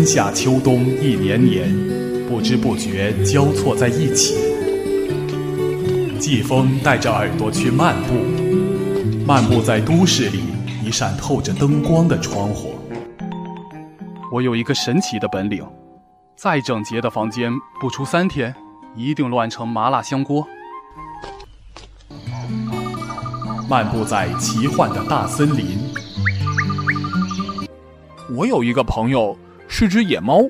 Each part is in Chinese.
春夏秋冬一年年，不知不觉交错在一起。季风带着耳朵去漫步，漫步在都市里一扇透着灯光的窗户。我有一个神奇的本领，再整洁的房间，不出三天，一定乱成麻辣香锅。漫步在奇幻的大森林。我有一个朋友是只野猫，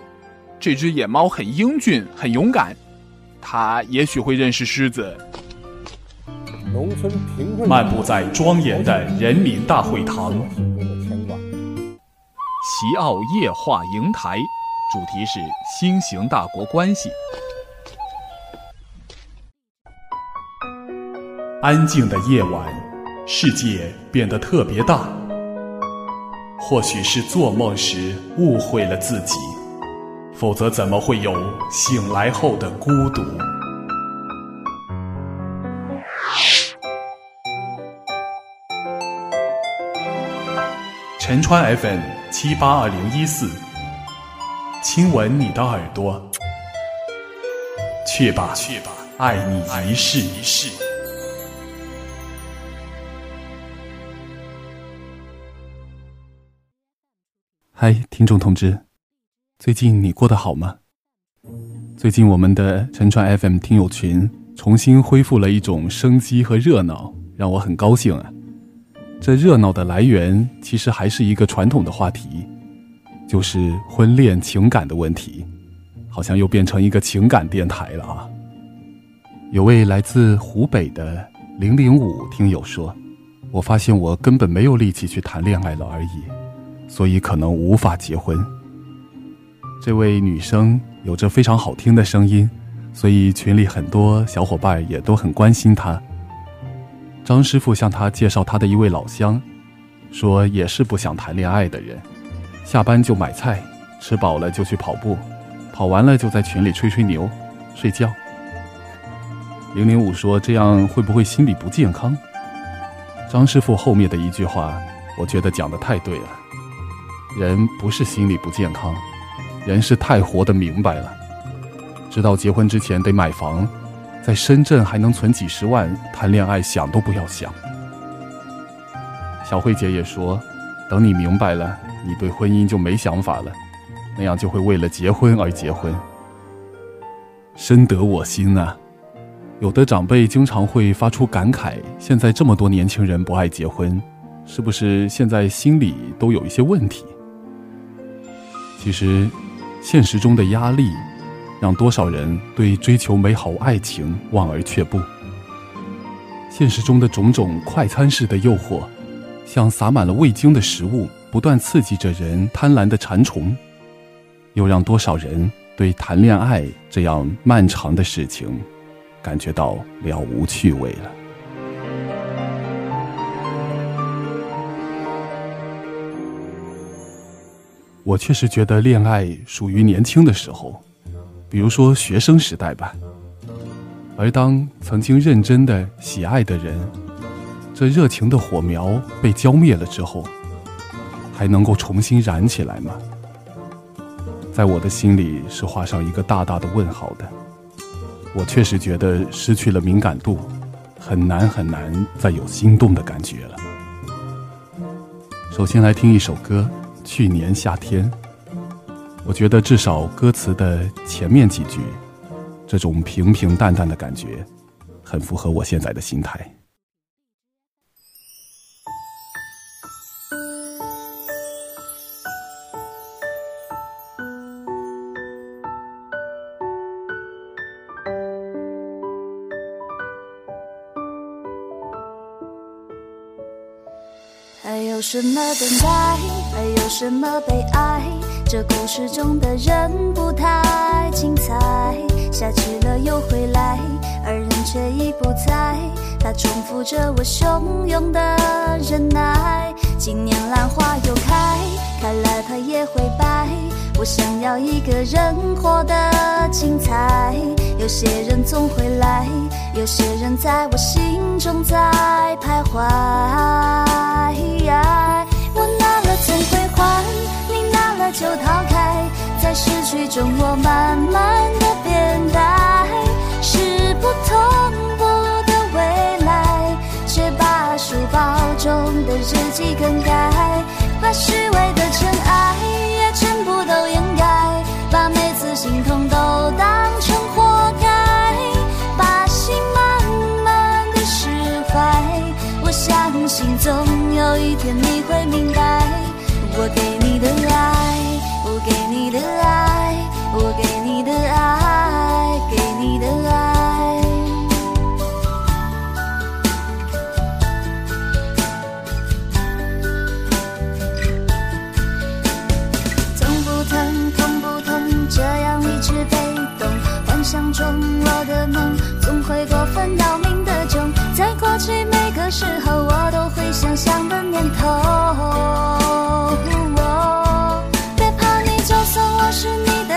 这只野猫很英俊，很勇敢，它也许会认识狮子。农村贫困。漫步在庄严的人民大会堂。齐奥夜话营台，主题是新型大国关系。安静的夜晚。世界变得特别大，或许是做梦时误会了自己，否则怎么会有醒来后的孤独？陈川 FM 七八二零一四，亲吻你的耳朵，去吧，去吧，爱你一世一世。嗨，听众同志，最近你过得好吗？最近我们的陈川 FM 听友群重新恢复了一种生机和热闹，让我很高兴啊！这热闹的来源其实还是一个传统的话题，就是婚恋情感的问题，好像又变成一个情感电台了啊！有位来自湖北的零零五听友说：“我发现我根本没有力气去谈恋爱了而已。”所以可能无法结婚。这位女生有着非常好听的声音，所以群里很多小伙伴也都很关心她。张师傅向她介绍他的一位老乡，说也是不想谈恋爱的人，下班就买菜，吃饱了就去跑步，跑完了就在群里吹吹牛，睡觉。零零五说这样会不会心理不健康？张师傅后面的一句话，我觉得讲的太对了。人不是心理不健康，人是太活得明白了，知道结婚之前得买房，在深圳还能存几十万，谈恋爱想都不要想。小慧姐也说，等你明白了，你对婚姻就没想法了，那样就会为了结婚而结婚。深得我心啊！有的长辈经常会发出感慨：现在这么多年轻人不爱结婚，是不是现在心里都有一些问题？其实，现实中的压力，让多少人对追求美好爱情望而却步。现实中的种种快餐式的诱惑，像撒满了味精的食物，不断刺激着人贪婪的馋虫，又让多少人对谈恋爱这样漫长的事情，感觉到了无趣味了。我确实觉得恋爱属于年轻的时候，比如说学生时代吧。而当曾经认真的喜爱的人，这热情的火苗被浇灭了之后，还能够重新燃起来吗？在我的心里是画上一个大大的问号的。我确实觉得失去了敏感度，很难很难再有心动的感觉了。首先来听一首歌。去年夏天，我觉得至少歌词的前面几句，这种平平淡淡的感觉，很符合我现在的心态。还有什么等待？还有什么悲哀？这故事中的人不太精彩。下去了又回来，而人却已不在。他重复着我汹涌的忍耐。今年兰花又开，开了它也会败。我想要一个人活得精彩。有些人总会来，有些人在我心中在徘徊。就逃开在失去中我慢慢的变呆是不同步的未来却把书包中的日记更改把虚伪的尘埃也全部都掩盖把每次心痛都当成活该把心慢慢的释怀我相信总有一天你会明白我给给你的爱，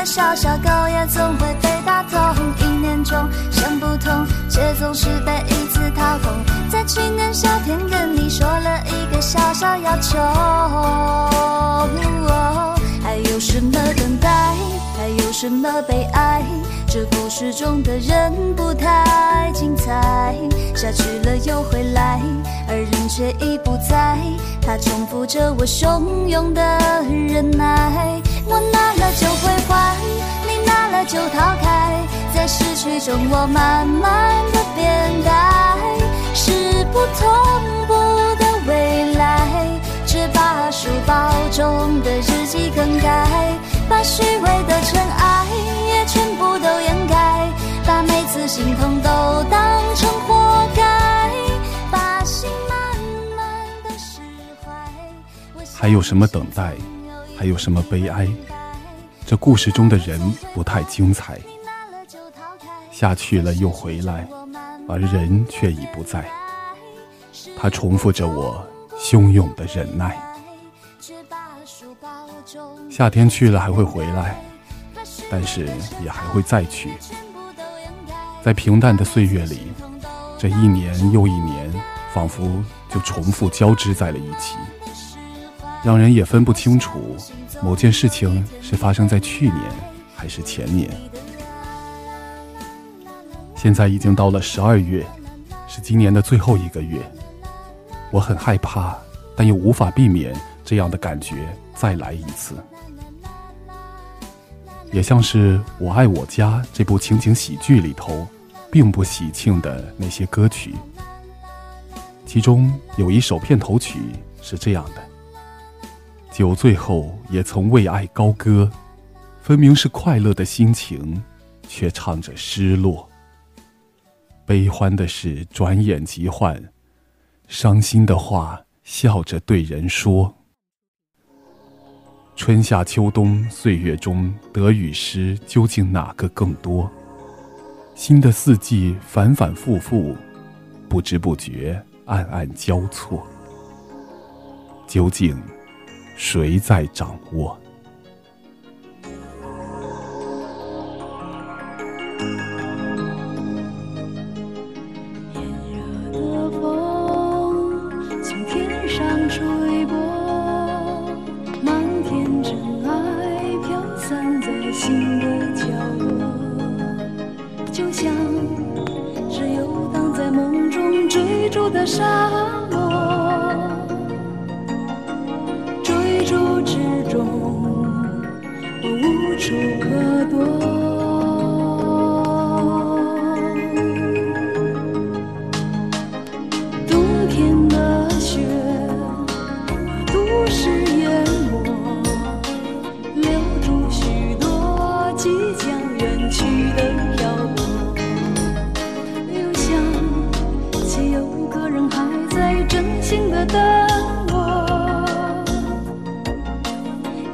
小小狗，也总会被打痛。一年中想不通，却总是被一次掏空。在去年夏天跟你说了一个小小要求。还有什么等待？还有什么悲哀？这故事中的人不太精彩，下去了又回来，而人却已不在。他重复着我汹涌的忍耐，我拿了就会还，你拿了就逃开，在失去中我慢慢的变改，是不同步的未来。只把书包中的日记更改，把虚伪的尘埃也全部都掩盖，把每次心痛都当成活该，把心慢慢的释怀。还有什么等待？还有什么悲哀？这故事中的人不太精彩，下去了又回来，而人却已不在。他重复着我汹涌的忍耐。夏天去了还会回来，但是也还会再去。在平淡的岁月里，这一年又一年，仿佛就重复交织在了一起，让人也分不清楚某件事情是发生在去年还是前年。现在已经到了十二月，是今年的最后一个月，我很害怕，但又无法避免这样的感觉再来一次。也像是《我爱我家》这部情景喜剧里头，并不喜庆的那些歌曲，其中有一首片头曲是这样的：“酒醉后也曾为爱高歌，分明是快乐的心情，却唱着失落。悲欢的事转眼即换，伤心的话笑着对人说。”春夏秋冬岁月中，得与失究竟哪个更多？新的四季反反复复，不知不觉暗暗交错，究竟谁在掌握？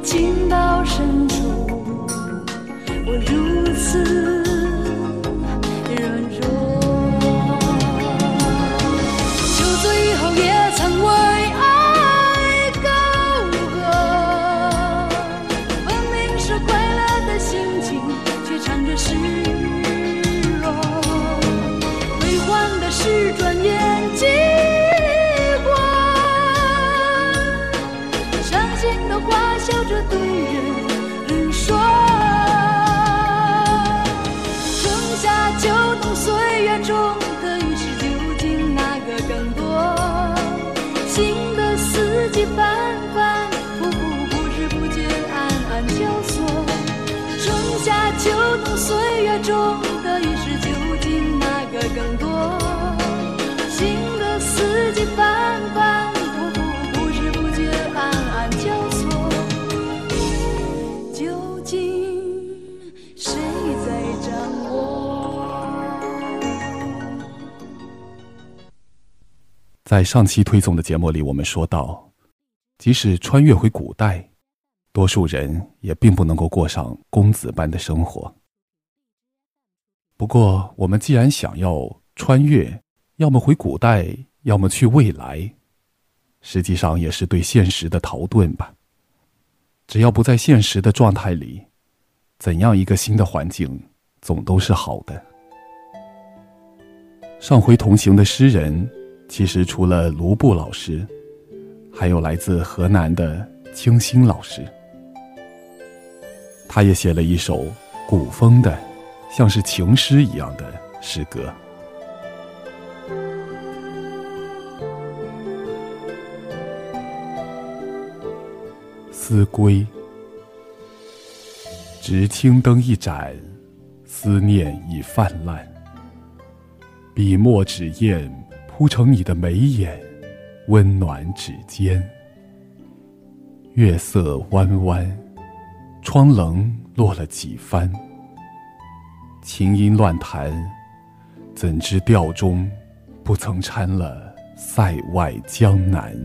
情到深处，我如在上期推送的节目里，我们说到，即使穿越回古代，多数人也并不能够过上公子般的生活。不过，我们既然想要穿越，要么回古代，要么去未来，实际上也是对现实的逃遁吧。只要不在现实的状态里，怎样一个新的环境，总都是好的。上回同行的诗人。其实除了卢布老师，还有来自河南的清新老师，他也写了一首古风的，像是情诗一样的诗歌。思归，执青灯一盏，思念已泛滥，笔墨纸砚。铺成你的眉眼，温暖指尖。月色弯弯，窗棱落了几番。琴音乱弹，怎知调中不曾掺了塞外江南？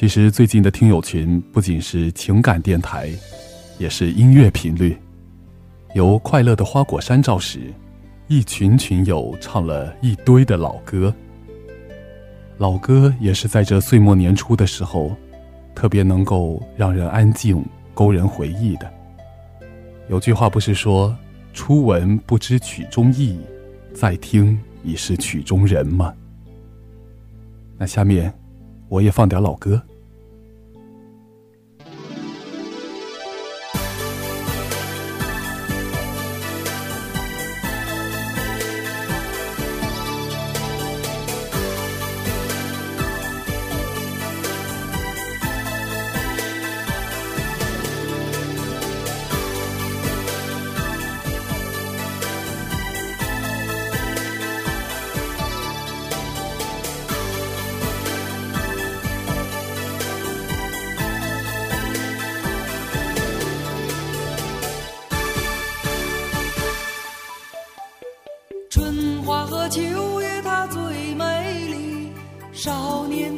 其实最近的听友群不仅是情感电台，也是音乐频率。由快乐的花果山照时，一群群友唱了一堆的老歌。老歌也是在这岁末年初的时候，特别能够让人安静、勾人回忆的。有句话不是说“初闻不知曲中意，再听已是曲中人”吗？那下面，我也放点老歌。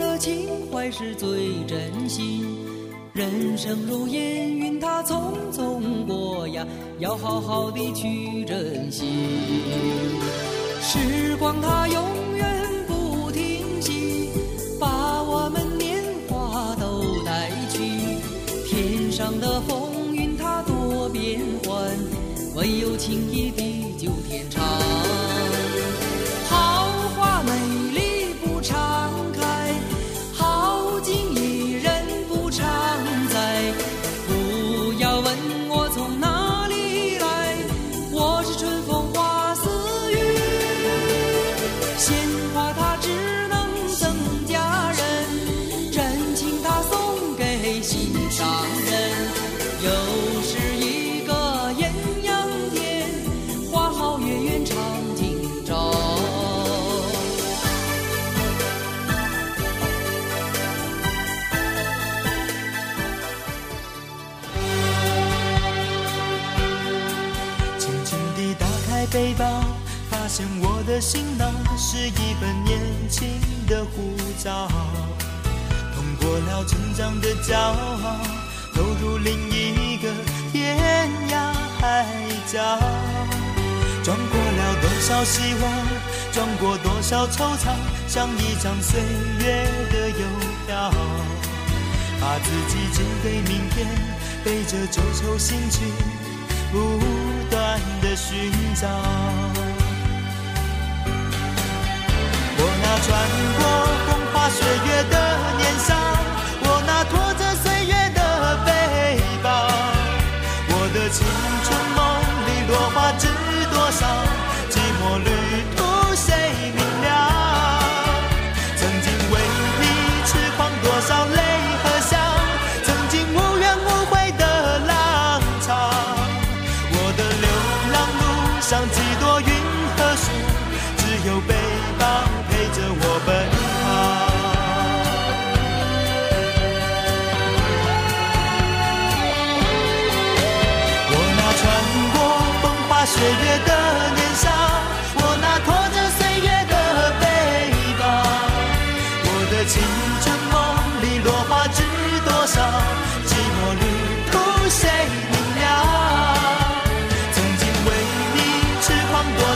的情怀是最真心。人生如烟云，它匆匆过呀，要好好的去珍惜。时光它永远是一本年轻的护照。通过了成长的骄傲，投入另一个天涯海角，装过了多少希望，装过多少惆怅，像一张岁月的邮票，把自己寄给明天，背着旧愁新情，不断的寻找。转过。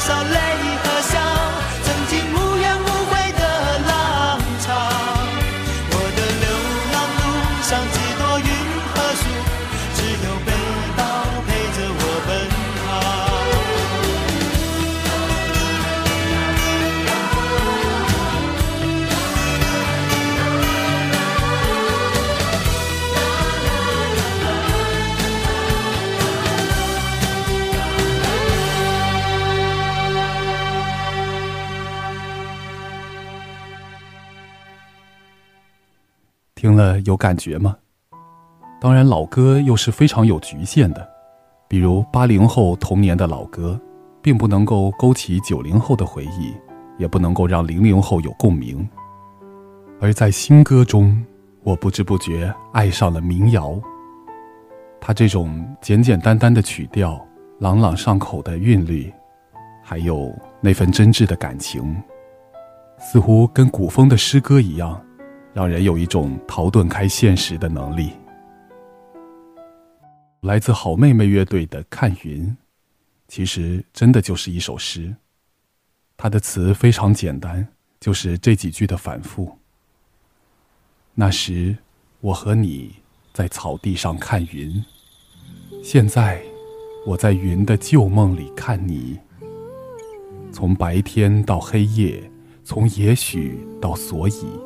狂多有感觉吗？当然，老歌又是非常有局限的，比如八零后童年的老歌，并不能够勾起九零后的回忆，也不能够让零零后有共鸣。而在新歌中，我不知不觉爱上了民谣。它这种简简单单的曲调，朗朗上口的韵律，还有那份真挚的感情，似乎跟古风的诗歌一样。让人有一种逃遁开现实的能力。来自好妹妹乐队的《看云》，其实真的就是一首诗。它的词非常简单，就是这几句的反复。那时我和你在草地上看云，现在我在云的旧梦里看你。从白天到黑夜，从也许到所以。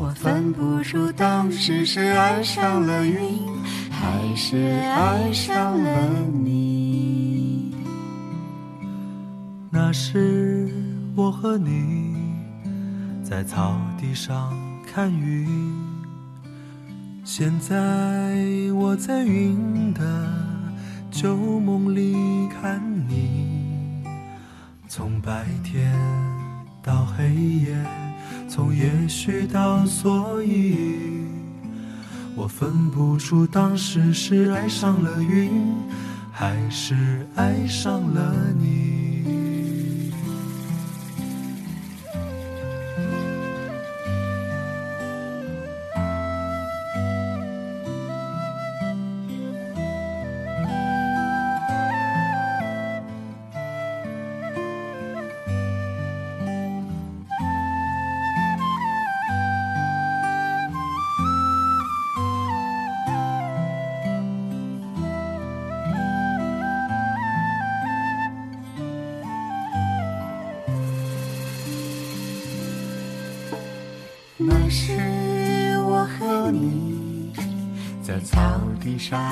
我分不出当时是爱上了云，还是爱上了你。那时我和你在草地上看云，现在我在云的旧梦里看你。从白天到黑夜。从也许到所以，我分不出当时是爱上了云，还是爱上了你。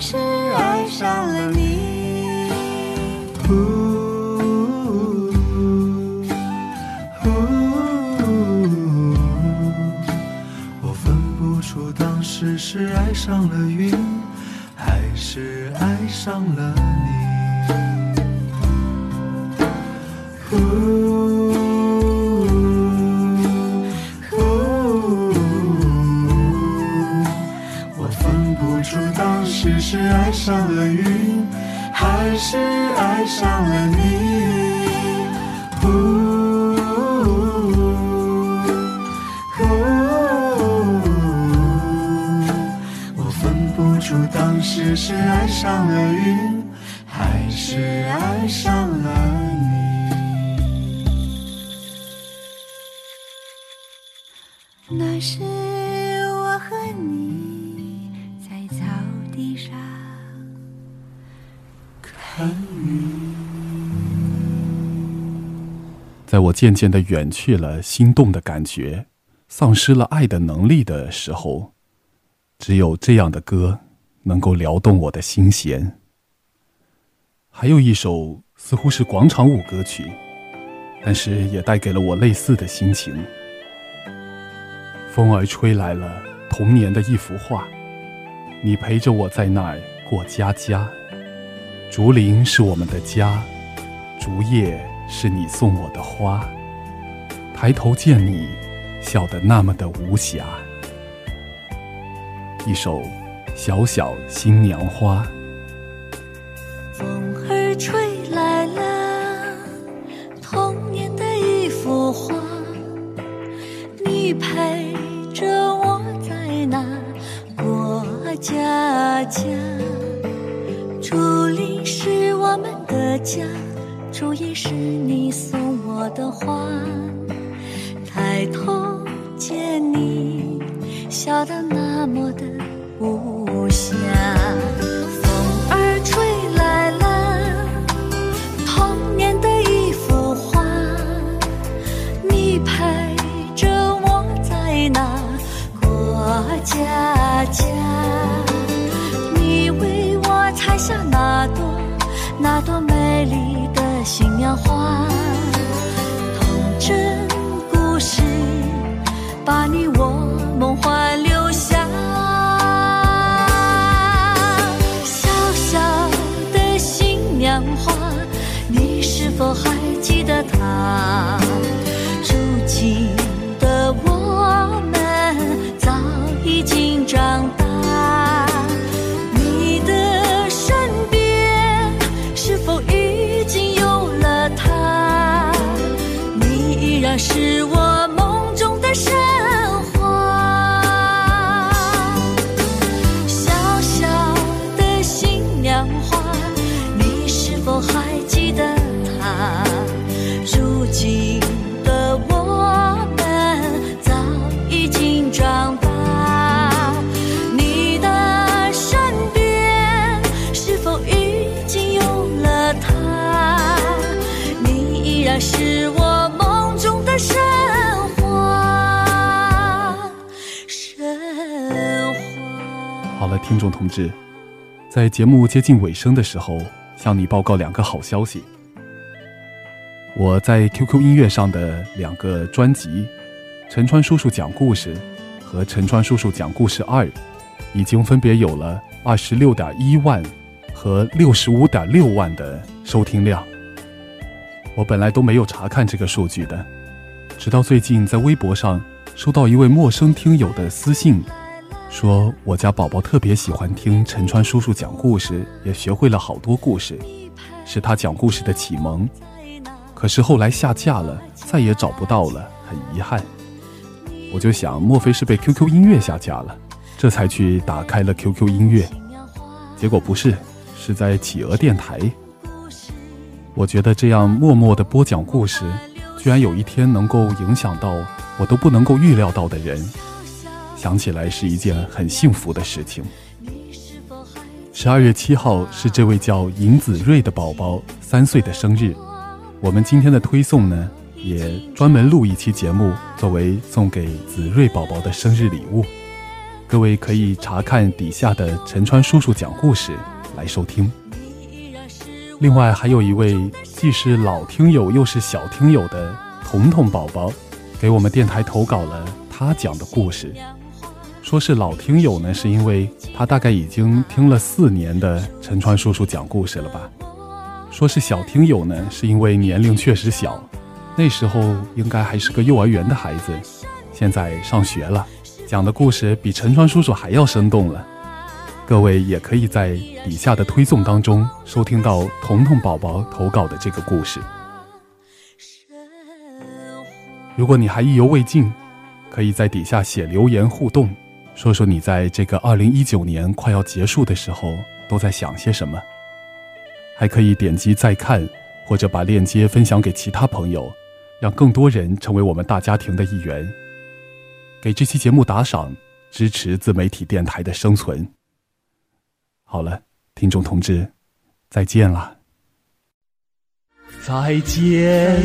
是爱上了你。呜呜我分不出当时是爱上了云，还是爱上了你。呜是爱上了云，还是爱上了你。在我渐渐的远去了心动的感觉，丧失了爱的能力的时候，只有这样的歌能够撩动我的心弦。还有一首似乎是广场舞歌曲，但是也带给了我类似的心情。风儿吹来了童年的一幅画，你陪着我在那儿过家家。竹林是我们的家，竹叶是你送我的花。抬头见你，笑得那么的无暇。一首《小小新娘花》。风儿吹来了童年的一幅画，你陪着我在那过家家。竹林是我们的家，竹叶是你送我的花。抬头见你，笑得那么的无暇。新娘花，童真故事把你我梦幻留下。小小的新娘花，你是否还记得她？好了，听众同志，在节目接近尾声的时候，向你报告两个好消息。我在 QQ 音乐上的两个专辑《陈川叔叔讲故事》和《陈川叔叔讲故事二》，已经分别有了二十六点一万和六十五点六万的收听量。我本来都没有查看这个数据的，直到最近在微博上收到一位陌生听友的私信，说我家宝宝特别喜欢听陈川叔叔讲故事，也学会了好多故事，是他讲故事的启蒙。可是后来下架了，再也找不到了，很遗憾。我就想，莫非是被 QQ 音乐下架了？这才去打开了 QQ 音乐，结果不是，是在企鹅电台。我觉得这样默默的播讲故事，居然有一天能够影响到我都不能够预料到的人，想起来是一件很幸福的事情。十二月七号是这位叫尹子睿的宝宝三岁的生日，我们今天的推送呢，也专门录一期节目作为送给子睿宝宝的生日礼物。各位可以查看底下的陈川叔叔讲故事来收听。另外还有一位既是老听友又是小听友的彤彤宝宝，给我们电台投稿了他讲的故事。说是老听友呢，是因为他大概已经听了四年的陈川叔叔讲故事了吧。说是小听友呢，是因为年龄确实小，那时候应该还是个幼儿园的孩子，现在上学了，讲的故事比陈川叔叔还要生动了。各位也可以在底下的推送当中收听到彤彤宝宝投稿的这个故事。如果你还意犹未尽，可以在底下写留言互动。说说你在这个二零一九年快要结束的时候都在想些什么？还可以点击再看，或者把链接分享给其他朋友，让更多人成为我们大家庭的一员。给这期节目打赏，支持自媒体电台的生存。好了，听众同志，再见了。再见，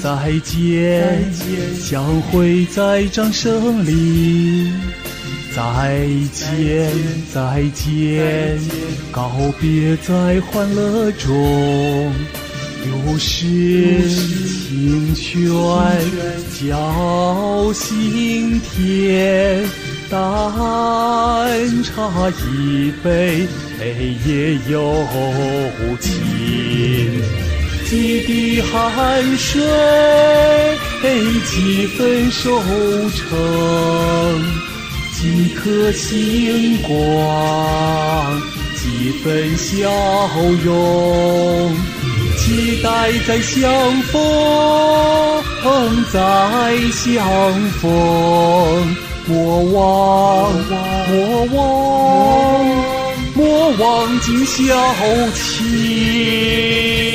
再见，相会在掌声里。再见，再见，告别在欢乐中。有时清泉叫心田，淡茶一杯，泪也有情。几滴汗水，几分收成。几颗星光，几分笑容，期待再相逢，再相逢，莫忘，莫忘，莫忘今宵情。